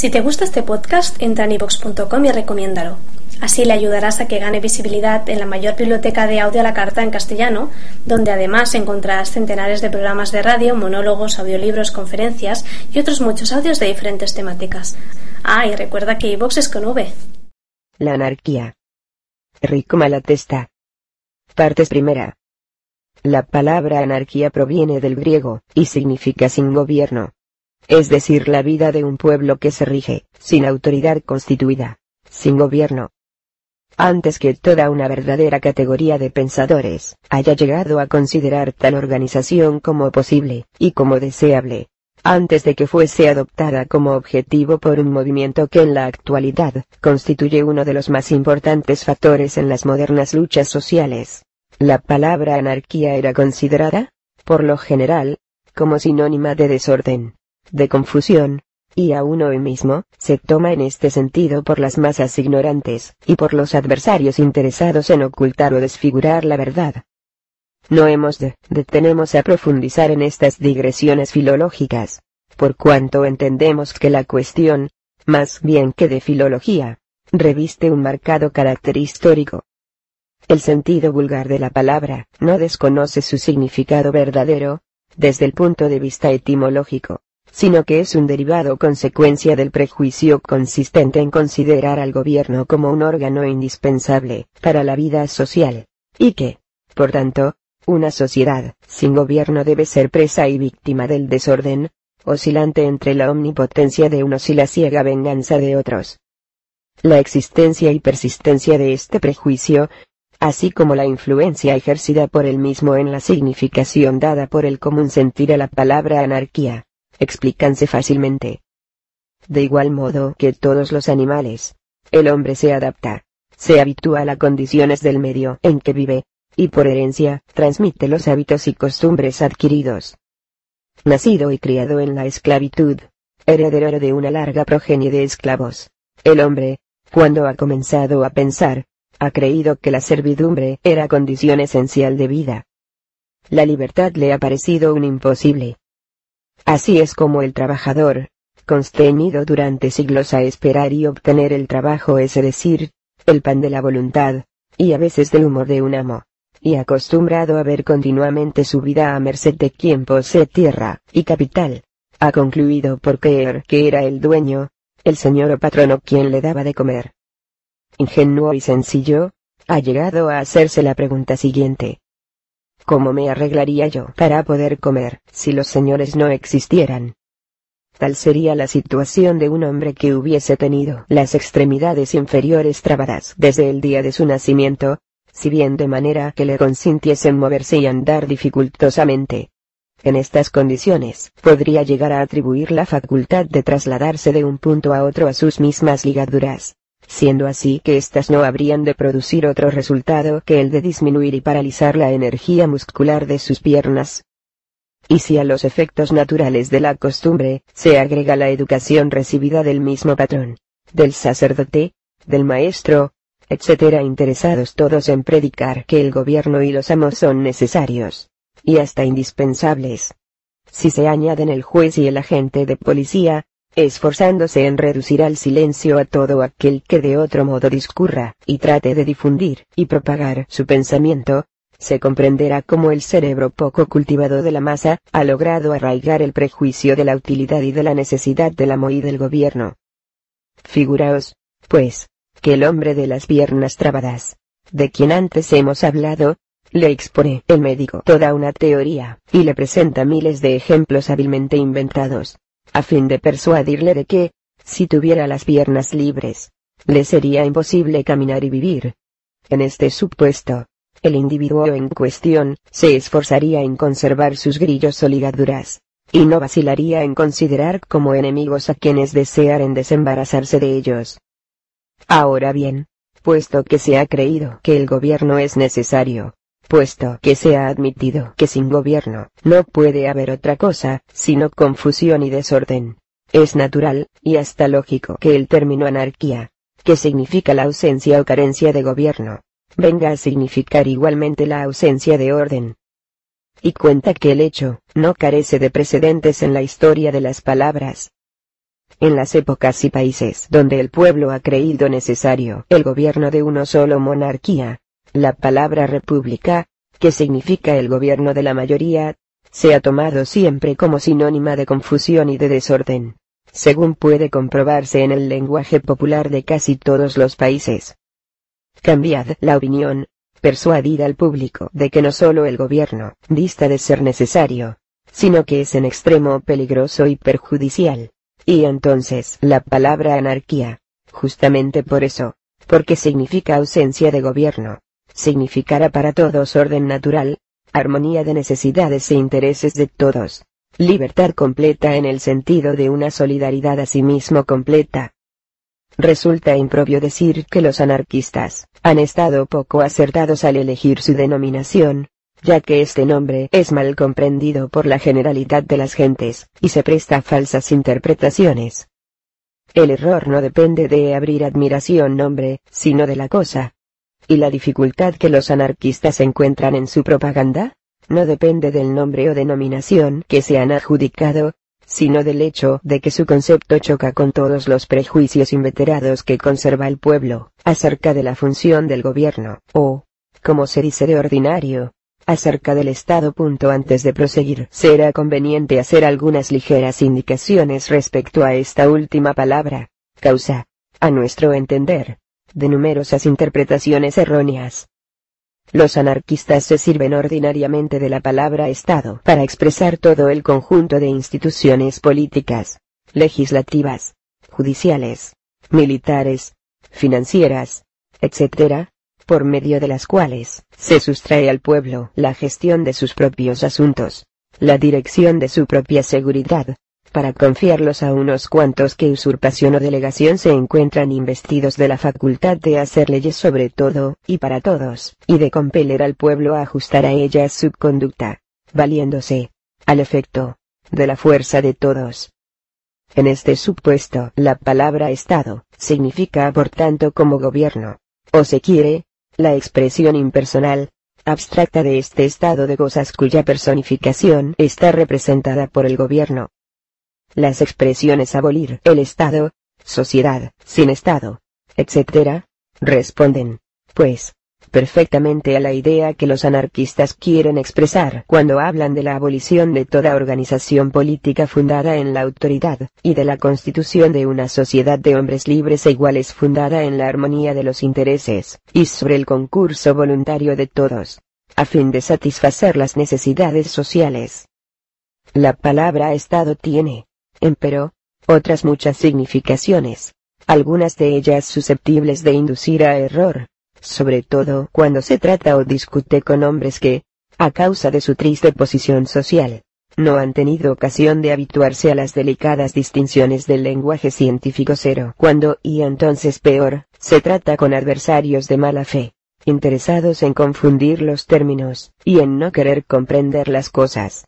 Si te gusta este podcast, entra en ivox.com y recomiéndalo. Así le ayudarás a que gane visibilidad en la mayor biblioteca de audio a la carta en castellano, donde además encontrarás centenares de programas de radio, monólogos, audiolibros, conferencias y otros muchos audios de diferentes temáticas. Ah, y recuerda que iVox es con V. La anarquía. Rico Malatesta. Partes primera. La palabra anarquía proviene del griego, y significa sin gobierno. Es decir, la vida de un pueblo que se rige, sin autoridad constituida, sin gobierno, antes que toda una verdadera categoría de pensadores haya llegado a considerar tal organización como posible, y como deseable, antes de que fuese adoptada como objetivo por un movimiento que en la actualidad constituye uno de los más importantes factores en las modernas luchas sociales. La palabra anarquía era considerada, por lo general, como sinónima de desorden, de confusión, y aún hoy mismo, se toma en este sentido por las masas ignorantes, y por los adversarios interesados en ocultar o desfigurar la verdad. No hemos de detenemos a profundizar en estas digresiones filológicas, por cuanto entendemos que la cuestión, más bien que de filología, reviste un marcado carácter histórico. El sentido vulgar de la palabra no desconoce su significado verdadero, desde el punto de vista etimológico sino que es un derivado consecuencia del prejuicio consistente en considerar al gobierno como un órgano indispensable para la vida social, y que, por tanto, una sociedad sin gobierno debe ser presa y víctima del desorden, oscilante entre la omnipotencia de unos y la ciega venganza de otros. La existencia y persistencia de este prejuicio, así como la influencia ejercida por el mismo en la significación dada por el común sentir a la palabra anarquía, explícanse fácilmente. De igual modo que todos los animales, el hombre se adapta, se habitúa a las condiciones del medio en que vive, y por herencia, transmite los hábitos y costumbres adquiridos. Nacido y criado en la esclavitud, heredero de una larga progenie de esclavos, el hombre, cuando ha comenzado a pensar, ha creído que la servidumbre era condición esencial de vida. La libertad le ha parecido un imposible, Así es como el trabajador, constreñido durante siglos a esperar y obtener el trabajo es decir, el pan de la voluntad, y a veces del humor de un amo, y acostumbrado a ver continuamente su vida a merced de quien posee tierra y capital, ha concluido por creer que era el dueño, el señor o patrono quien le daba de comer. Ingenuo y sencillo, ha llegado a hacerse la pregunta siguiente. ¿Cómo me arreglaría yo para poder comer, si los señores no existieran? Tal sería la situación de un hombre que hubiese tenido las extremidades inferiores trabadas desde el día de su nacimiento, si bien de manera que le consintiesen moverse y andar dificultosamente. En estas condiciones, podría llegar a atribuir la facultad de trasladarse de un punto a otro a sus mismas ligaduras siendo así que éstas no habrían de producir otro resultado que el de disminuir y paralizar la energía muscular de sus piernas. Y si a los efectos naturales de la costumbre, se agrega la educación recibida del mismo patrón, del sacerdote, del maestro, etc. interesados todos en predicar que el gobierno y los amos son necesarios, y hasta indispensables. Si se añaden el juez y el agente de policía, esforzándose en reducir al silencio a todo aquel que de otro modo discurra, y trate de difundir y propagar su pensamiento, se comprenderá cómo el cerebro poco cultivado de la masa ha logrado arraigar el prejuicio de la utilidad y de la necesidad del amo y del gobierno. Figuraos, pues, que el hombre de las piernas trabadas, de quien antes hemos hablado, le expone el médico toda una teoría, y le presenta miles de ejemplos hábilmente inventados, a fin de persuadirle de que, si tuviera las piernas libres, le sería imposible caminar y vivir. En este supuesto, el individuo en cuestión, se esforzaría en conservar sus grillos o ligaduras, y no vacilaría en considerar como enemigos a quienes desearen desembarazarse de ellos. Ahora bien, puesto que se ha creído que el gobierno es necesario, puesto que se ha admitido que sin gobierno no puede haber otra cosa, sino confusión y desorden. Es natural, y hasta lógico que el término anarquía, que significa la ausencia o carencia de gobierno, venga a significar igualmente la ausencia de orden. Y cuenta que el hecho, no carece de precedentes en la historia de las palabras. en las épocas y países donde el pueblo ha creído necesario el gobierno de uno solo monarquía, la palabra república, que significa el gobierno de la mayoría, se ha tomado siempre como sinónima de confusión y de desorden, según puede comprobarse en el lenguaje popular de casi todos los países. Cambiad la opinión, persuadid al público de que no solo el gobierno dista de ser necesario, sino que es en extremo peligroso y perjudicial. Y entonces la palabra anarquía, justamente por eso, porque significa ausencia de gobierno, significará para todos orden natural, armonía de necesidades e intereses de todos, libertad completa en el sentido de una solidaridad a sí mismo completa. Resulta impropio decir que los anarquistas han estado poco acertados al elegir su denominación, ya que este nombre es mal comprendido por la generalidad de las gentes, y se presta a falsas interpretaciones. El error no depende de abrir admiración nombre, sino de la cosa. ¿Y la dificultad que los anarquistas encuentran en su propaganda? No depende del nombre o denominación que se han adjudicado, sino del hecho de que su concepto choca con todos los prejuicios inveterados que conserva el pueblo, acerca de la función del gobierno, o, como se dice de ordinario, acerca del Estado. Antes de proseguir, será conveniente hacer algunas ligeras indicaciones respecto a esta última palabra, causa, a nuestro entender, de numerosas interpretaciones erróneas. Los anarquistas se sirven ordinariamente de la palabra Estado para expresar todo el conjunto de instituciones políticas, legislativas, judiciales, militares, financieras, etc., por medio de las cuales se sustrae al pueblo la gestión de sus propios asuntos, la dirección de su propia seguridad, para confiarlos a unos cuantos que usurpación o delegación se encuentran investidos de la facultad de hacer leyes sobre todo, y para todos, y de compeler al pueblo a ajustar a ellas su conducta, valiéndose, al efecto, de la fuerza de todos. En este supuesto, la palabra Estado, significa por tanto como gobierno, o se quiere, la expresión impersonal, abstracta de este estado de cosas cuya personificación está representada por el gobierno. Las expresiones abolir el Estado, sociedad, sin Estado, etc., responden, pues, perfectamente a la idea que los anarquistas quieren expresar cuando hablan de la abolición de toda organización política fundada en la autoridad, y de la constitución de una sociedad de hombres libres e iguales fundada en la armonía de los intereses, y sobre el concurso voluntario de todos, a fin de satisfacer las necesidades sociales. La palabra Estado tiene, empero, otras muchas significaciones, algunas de ellas susceptibles de inducir a error, sobre todo cuando se trata o discute con hombres que, a causa de su triste posición social, no han tenido ocasión de habituarse a las delicadas distinciones del lenguaje científico cero. Cuando, y entonces peor, se trata con adversarios de mala fe, interesados en confundir los términos, y en no querer comprender las cosas.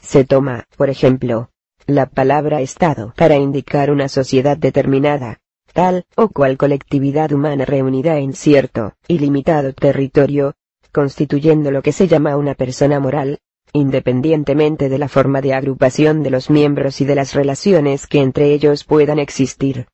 Se toma, por ejemplo, la palabra Estado para indicar una sociedad determinada, tal o cual colectividad humana reunida en cierto y limitado territorio, constituyendo lo que se llama una persona moral, independientemente de la forma de agrupación de los miembros y de las relaciones que entre ellos puedan existir.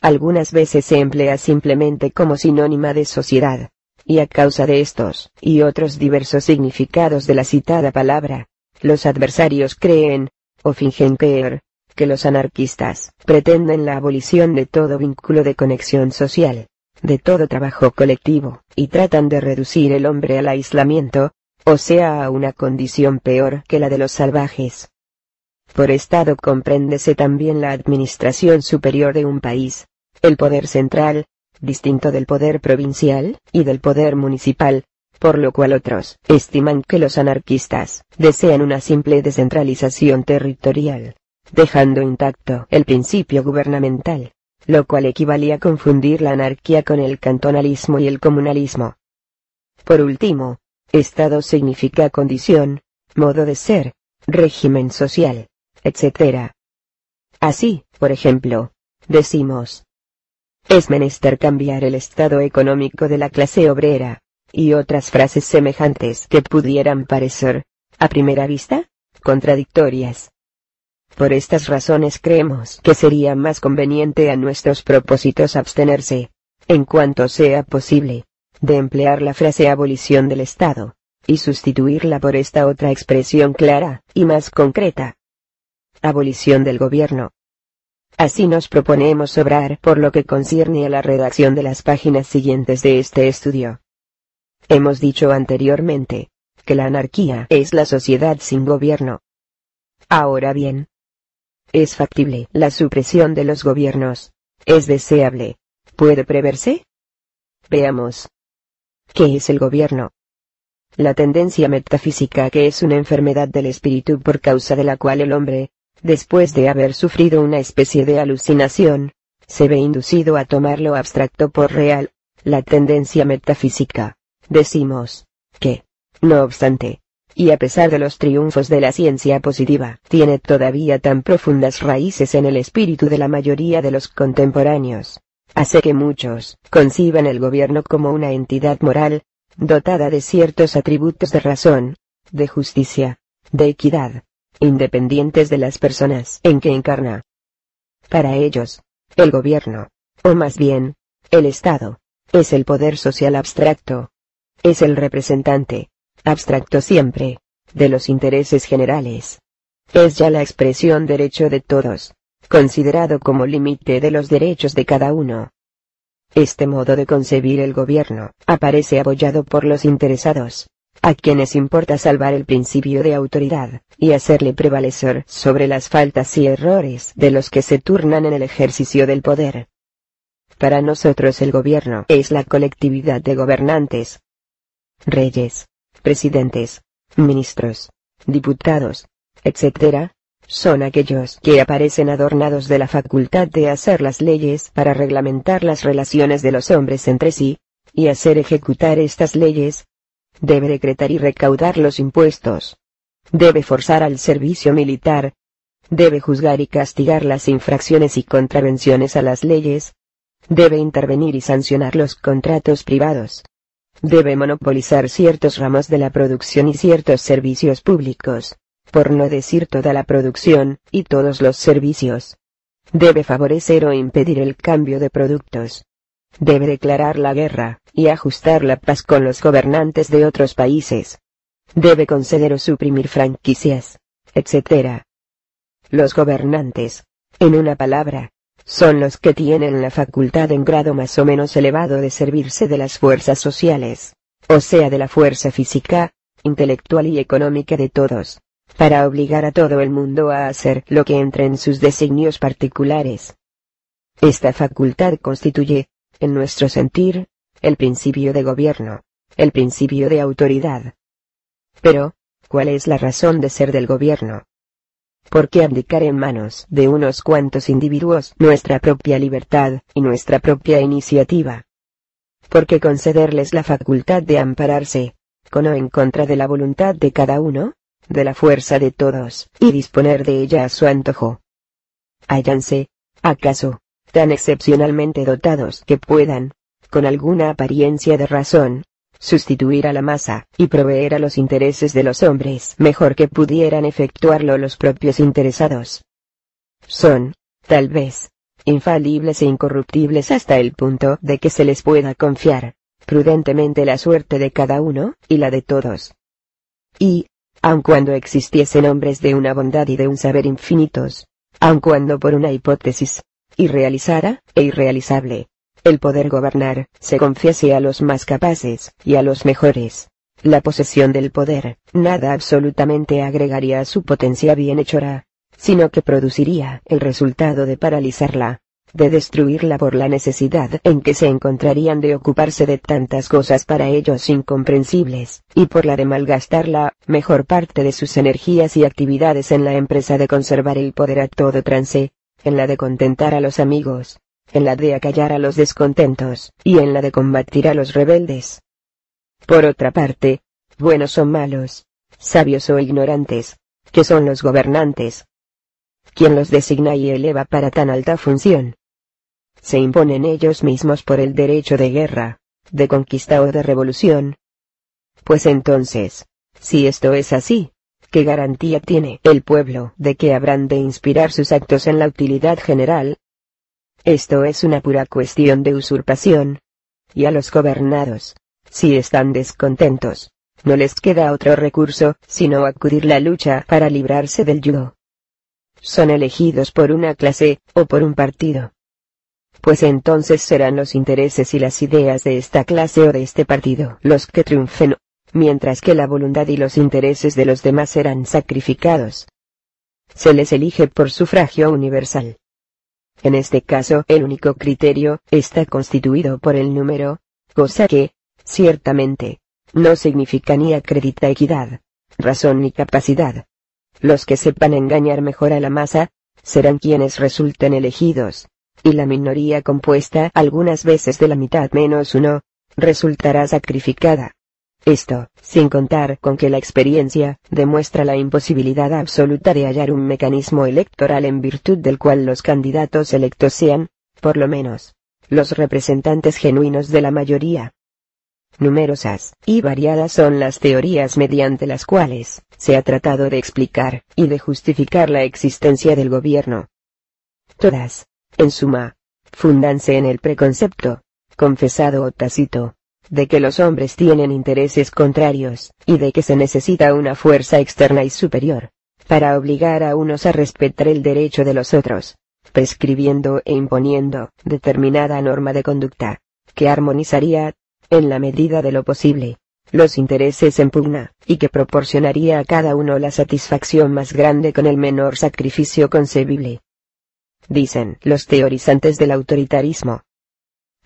Algunas veces se emplea simplemente como sinónima de sociedad, y a causa de estos y otros diversos significados de la citada palabra, los adversarios creen, o fingen creer, que los anarquistas pretenden la abolición de todo vínculo de conexión social, de todo trabajo colectivo, y tratan de reducir el hombre al aislamiento, o sea a una condición peor que la de los salvajes. Por Estado compréndese también la administración superior de un país, el poder central, distinto del poder provincial, y del poder municipal, por lo cual otros estiman que los anarquistas desean una simple descentralización territorial, dejando intacto el principio gubernamental, lo cual equivalía a confundir la anarquía con el cantonalismo y el comunalismo. Por último, Estado significa condición, modo de ser, régimen social, etc. Así, por ejemplo, decimos, es menester cambiar el estado económico de la clase obrera, y otras frases semejantes que pudieran parecer, a primera vista, contradictorias. Por estas razones creemos que sería más conveniente a nuestros propósitos abstenerse, en cuanto sea posible, de emplear la frase abolición del Estado, y sustituirla por esta otra expresión clara y más concreta. Abolición del gobierno. Así nos proponemos obrar por lo que concierne a la redacción de las páginas siguientes de este estudio. Hemos dicho anteriormente, que la anarquía es la sociedad sin gobierno. Ahora bien, es factible la supresión de los gobiernos. Es deseable. ¿Puede preverse? Veamos. ¿Qué es el gobierno? La tendencia metafísica que es una enfermedad del espíritu por causa de la cual el hombre, después de haber sufrido una especie de alucinación, se ve inducido a tomar lo abstracto por real, la tendencia metafísica. Decimos, que, no obstante, y a pesar de los triunfos de la ciencia positiva, tiene todavía tan profundas raíces en el espíritu de la mayoría de los contemporáneos, hace que muchos conciban el gobierno como una entidad moral, dotada de ciertos atributos de razón, de justicia, de equidad, independientes de las personas en que encarna. Para ellos, el gobierno, o más bien, el Estado, es el poder social abstracto. Es el representante, abstracto siempre, de los intereses generales. Es ya la expresión derecho de todos, considerado como límite de los derechos de cada uno. Este modo de concebir el gobierno aparece apoyado por los interesados, a quienes importa salvar el principio de autoridad, y hacerle prevalecer sobre las faltas y errores de los que se turnan en el ejercicio del poder. Para nosotros el gobierno es la colectividad de gobernantes, reyes, presidentes, ministros, diputados, etc., son aquellos que aparecen adornados de la facultad de hacer las leyes para reglamentar las relaciones de los hombres entre sí, y hacer ejecutar estas leyes. Debe decretar y recaudar los impuestos. Debe forzar al servicio militar. Debe juzgar y castigar las infracciones y contravenciones a las leyes. Debe intervenir y sancionar los contratos privados. Debe monopolizar ciertos ramos de la producción y ciertos servicios públicos por no decir toda la producción, y todos los servicios. Debe favorecer o impedir el cambio de productos. Debe declarar la guerra, y ajustar la paz con los gobernantes de otros países. Debe conceder o suprimir franquicias, etc. Los gobernantes, en una palabra, son los que tienen la facultad en grado más o menos elevado de servirse de las fuerzas sociales, o sea de la fuerza física, intelectual y económica de todos, para obligar a todo el mundo a hacer lo que entre en sus designios particulares. Esta facultad constituye, en nuestro sentir, el principio de gobierno, el principio de autoridad. Pero, ¿cuál es la razón de ser del gobierno? ¿Por qué abdicar en manos de unos cuantos individuos nuestra propia libertad y nuestra propia iniciativa? ¿Por qué concederles la facultad de ampararse, con o en contra de la voluntad de cada uno? de la fuerza de todos, y disponer de ella a su antojo. Hállanse, acaso, tan excepcionalmente dotados que puedan, con alguna apariencia de razón, sustituir a la masa, y proveer a los intereses de los hombres mejor que pudieran efectuarlo los propios interesados. Son, tal vez, infalibles e incorruptibles hasta el punto de que se les pueda confiar, prudentemente la suerte de cada uno, y la de todos. Y, aun cuando existiesen hombres de una bondad y de un saber infinitos, aun cuando por una hipótesis, irrealizada e irrealizable, el poder gobernar se confiese a los más capaces y a los mejores. La posesión del poder, nada absolutamente agregaría a su potencia bienhechora, sino que produciría el resultado de paralizarla, de destruirla por la necesidad en que se encontrarían de ocuparse de tantas cosas para ellos incomprensibles, y por la de malgastar la mejor parte de sus energías y actividades en la empresa de conservar el poder a todo trance, en la de contentar a los amigos, en la de acallar a los descontentos, y en la de combatir a los rebeldes. Por otra parte, buenos o malos, sabios o ignorantes, que son los gobernantes, quien los designa y eleva para tan alta función, se imponen ellos mismos por el derecho de guerra, de conquista o de revolución. Pues entonces, si esto es así, ¿qué garantía tiene el pueblo de que habrán de inspirar sus actos en la utilidad general? Esto es una pura cuestión de usurpación. Y a los gobernados, si están descontentos, no les queda otro recurso, sino acudir la lucha para librarse del yugo. Son elegidos por una clase, o por un partido. Pues entonces serán los intereses y las ideas de esta clase o de este partido los que triunfen, mientras que la voluntad y los intereses de los demás serán sacrificados. Se les elige por sufragio universal. En este caso, el único criterio está constituido por el número, cosa que, ciertamente, no significa ni acredita equidad, razón ni capacidad. Los que sepan engañar mejor a la masa, serán quienes resulten elegidos, y la minoría compuesta algunas veces de la mitad menos uno, resultará sacrificada. Esto, sin contar con que la experiencia demuestra la imposibilidad absoluta de hallar un mecanismo electoral en virtud del cual los candidatos electos sean, por lo menos, los representantes genuinos de la mayoría. Numerosas y variadas son las teorías mediante las cuales se ha tratado de explicar y de justificar la existencia del gobierno. Todas, en suma, fundanse en el preconcepto, confesado o tácito, de que los hombres tienen intereses contrarios, y de que se necesita una fuerza externa y superior, para obligar a unos a respetar el derecho de los otros, prescribiendo e imponiendo determinada norma de conducta, que armonizaría, en la medida de lo posible, los intereses en pugna, y que proporcionaría a cada uno la satisfacción más grande con el menor sacrificio concebible. Dicen los teorizantes del autoritarismo.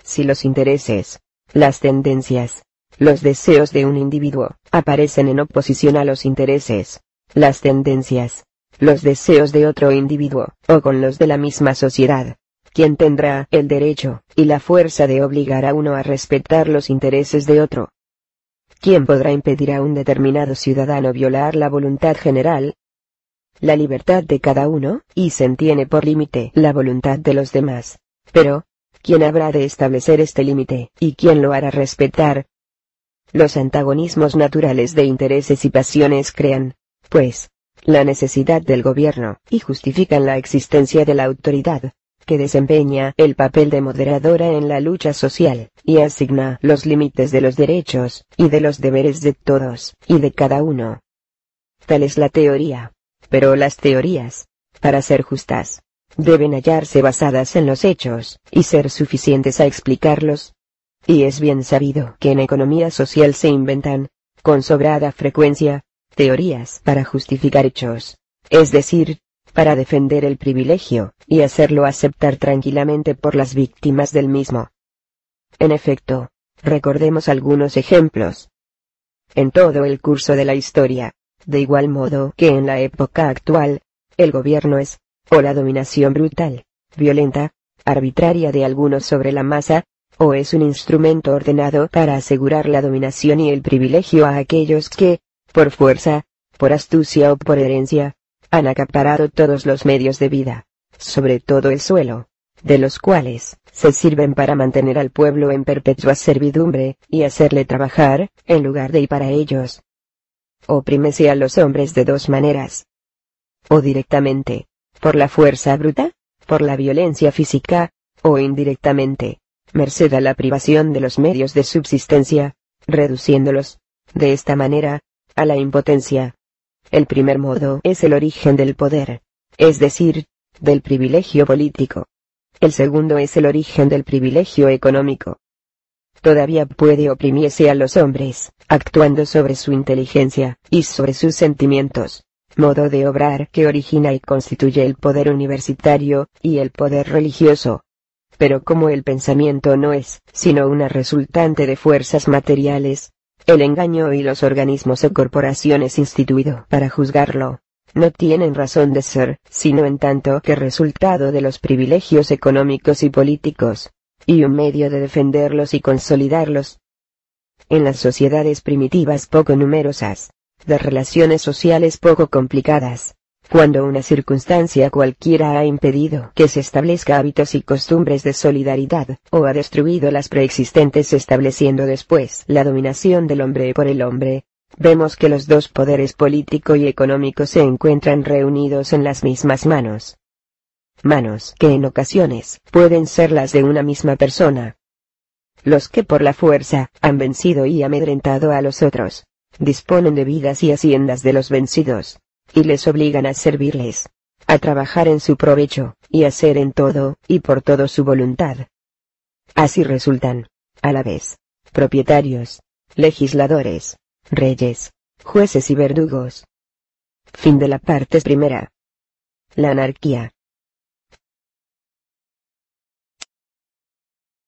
Si los intereses, las tendencias, los deseos de un individuo, aparecen en oposición a los intereses, las tendencias, los deseos de otro individuo, o con los de la misma sociedad. ¿Quién tendrá el derecho y la fuerza de obligar a uno a respetar los intereses de otro? ¿Quién podrá impedir a un determinado ciudadano violar la voluntad general? La libertad de cada uno, y se entiende por límite la voluntad de los demás. Pero, ¿Quién habrá de establecer este límite, y quién lo hará respetar? Los antagonismos naturales de intereses y pasiones crean, pues, la necesidad del gobierno, y justifican la existencia de la autoridad, que desempeña el papel de moderadora en la lucha social, y asigna los límites de los derechos, y de los deberes de todos, y de cada uno. Tal es la teoría. Pero las teorías, para ser justas, deben hallarse basadas en los hechos, y ser suficientes a explicarlos. Y es bien sabido que en economía social se inventan, con sobrada frecuencia, teorías para justificar hechos, es decir, para defender el privilegio, y hacerlo aceptar tranquilamente por las víctimas del mismo. En efecto, recordemos algunos ejemplos. En todo el curso de la historia, de igual modo que en la época actual, el gobierno es, o la dominación brutal, violenta, arbitraria de algunos sobre la masa, o es un instrumento ordenado para asegurar la dominación y el privilegio a aquellos que, por fuerza, por astucia o por herencia, han acaparado todos los medios de vida, sobre todo el suelo, de los cuales, se sirven para mantener al pueblo en perpetua servidumbre, y hacerle trabajar, en lugar de y para ellos. Oprímese a los hombres de dos maneras. O directamente, por la fuerza bruta, por la violencia física, o indirectamente, merced a la privación de los medios de subsistencia, reduciéndolos, de esta manera, a la impotencia. El primer modo es el origen del poder, es decir, del privilegio político. El segundo es el origen del privilegio económico. Todavía puede oprimirse a los hombres, actuando sobre su inteligencia, y sobre sus sentimientos modo de obrar que origina y constituye el poder universitario, y el poder religioso. Pero como el pensamiento no es, sino una resultante de fuerzas materiales, el engaño y los organismos o corporaciones instituido para juzgarlo, no tienen razón de ser, sino en tanto que resultado de los privilegios económicos y políticos, y un medio de defenderlos y consolidarlos. En las sociedades primitivas poco numerosas, de relaciones sociales poco complicadas. Cuando una circunstancia cualquiera ha impedido que se establezca hábitos y costumbres de solidaridad, o ha destruido las preexistentes estableciendo después la dominación del hombre por el hombre, vemos que los dos poderes político y económico se encuentran reunidos en las mismas manos. Manos que en ocasiones pueden ser las de una misma persona. Los que por la fuerza han vencido y amedrentado a los otros, disponen de vidas y haciendas de los vencidos, y les obligan a servirles, a trabajar en su provecho, y hacer en todo, y por todo su voluntad. Así resultan, a la vez, propietarios, legisladores, reyes, jueces y verdugos. Fin de la parte primera. La anarquía.